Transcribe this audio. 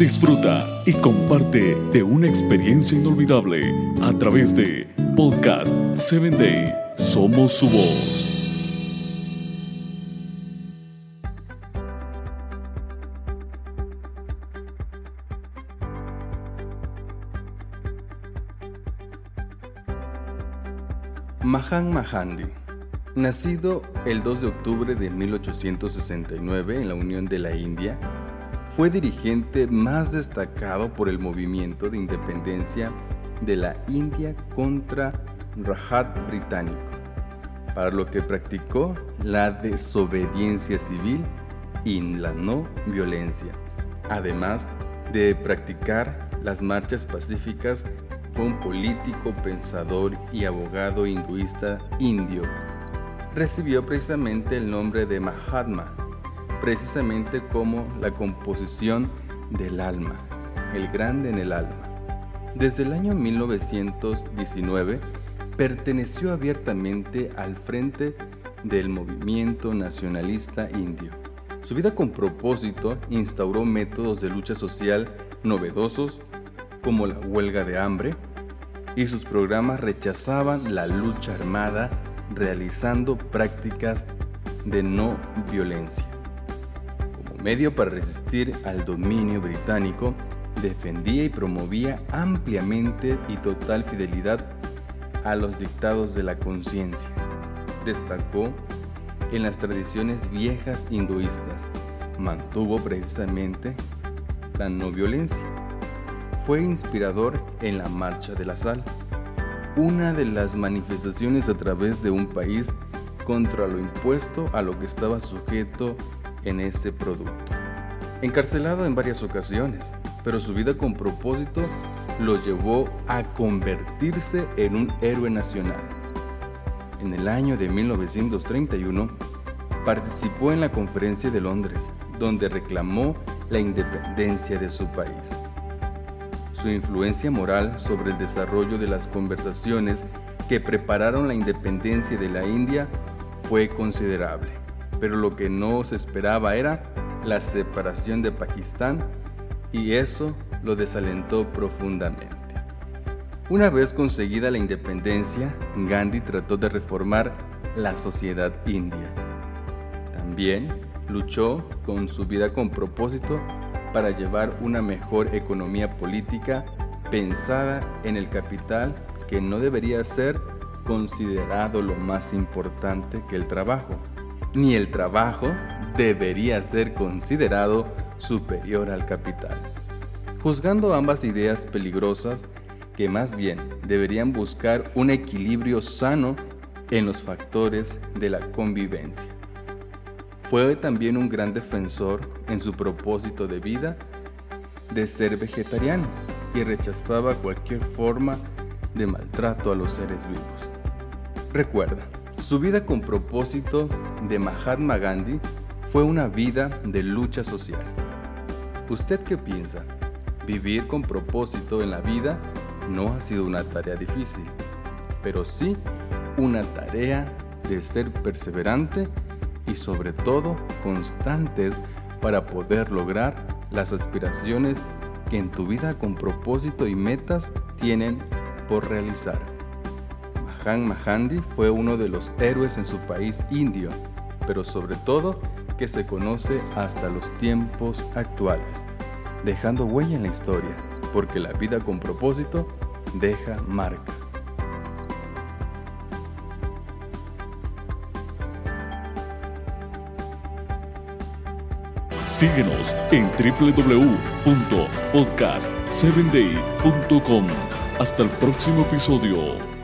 disfruta y comparte de una experiencia inolvidable a través de Podcast 7 Day. Somos su voz. Mahatma Gandhi, nacido el 2 de octubre de 1869 en la Unión de la India, fue dirigente más destacado por el movimiento de independencia de la India contra Rajat británico, para lo que practicó la desobediencia civil y la no violencia, además de practicar las marchas pacíficas un político, pensador y abogado hinduista indio. Recibió precisamente el nombre de Mahatma, precisamente como la composición del alma, el grande en el alma. Desde el año 1919 perteneció abiertamente al frente del movimiento nacionalista indio. Su vida con propósito instauró métodos de lucha social novedosos como la huelga de hambre, y sus programas rechazaban la lucha armada realizando prácticas de no violencia. Medio para resistir al dominio británico, defendía y promovía ampliamente y total fidelidad a los dictados de la conciencia. Destacó en las tradiciones viejas hinduistas. Mantuvo precisamente la no violencia fue inspirador en la Marcha de la Sal, una de las manifestaciones a través de un país contra lo impuesto a lo que estaba sujeto en ese producto. Encarcelado en varias ocasiones, pero su vida con propósito lo llevó a convertirse en un héroe nacional. En el año de 1931, participó en la Conferencia de Londres, donde reclamó la independencia de su país. Su influencia moral sobre el desarrollo de las conversaciones que prepararon la independencia de la India fue considerable, pero lo que no se esperaba era la separación de Pakistán y eso lo desalentó profundamente. Una vez conseguida la independencia, Gandhi trató de reformar la sociedad india. También luchó con su vida con propósito para llevar una mejor economía política pensada en el capital que no debería ser considerado lo más importante que el trabajo, ni el trabajo debería ser considerado superior al capital, juzgando ambas ideas peligrosas que más bien deberían buscar un equilibrio sano en los factores de la convivencia. Fue también un gran defensor en su propósito de vida de ser vegetariano y rechazaba cualquier forma de maltrato a los seres vivos. Recuerda, su vida con propósito de Mahatma Gandhi fue una vida de lucha social. ¿Usted qué piensa? Vivir con propósito en la vida no ha sido una tarea difícil, pero sí una tarea de ser perseverante y sobre todo constantes para poder lograr las aspiraciones que en tu vida con propósito y metas tienen por realizar. Mahatma Gandhi fue uno de los héroes en su país indio, pero sobre todo que se conoce hasta los tiempos actuales, dejando huella en la historia, porque la vida con propósito deja marca. Síguenos en www.podcast7day.com. Hasta el próximo episodio.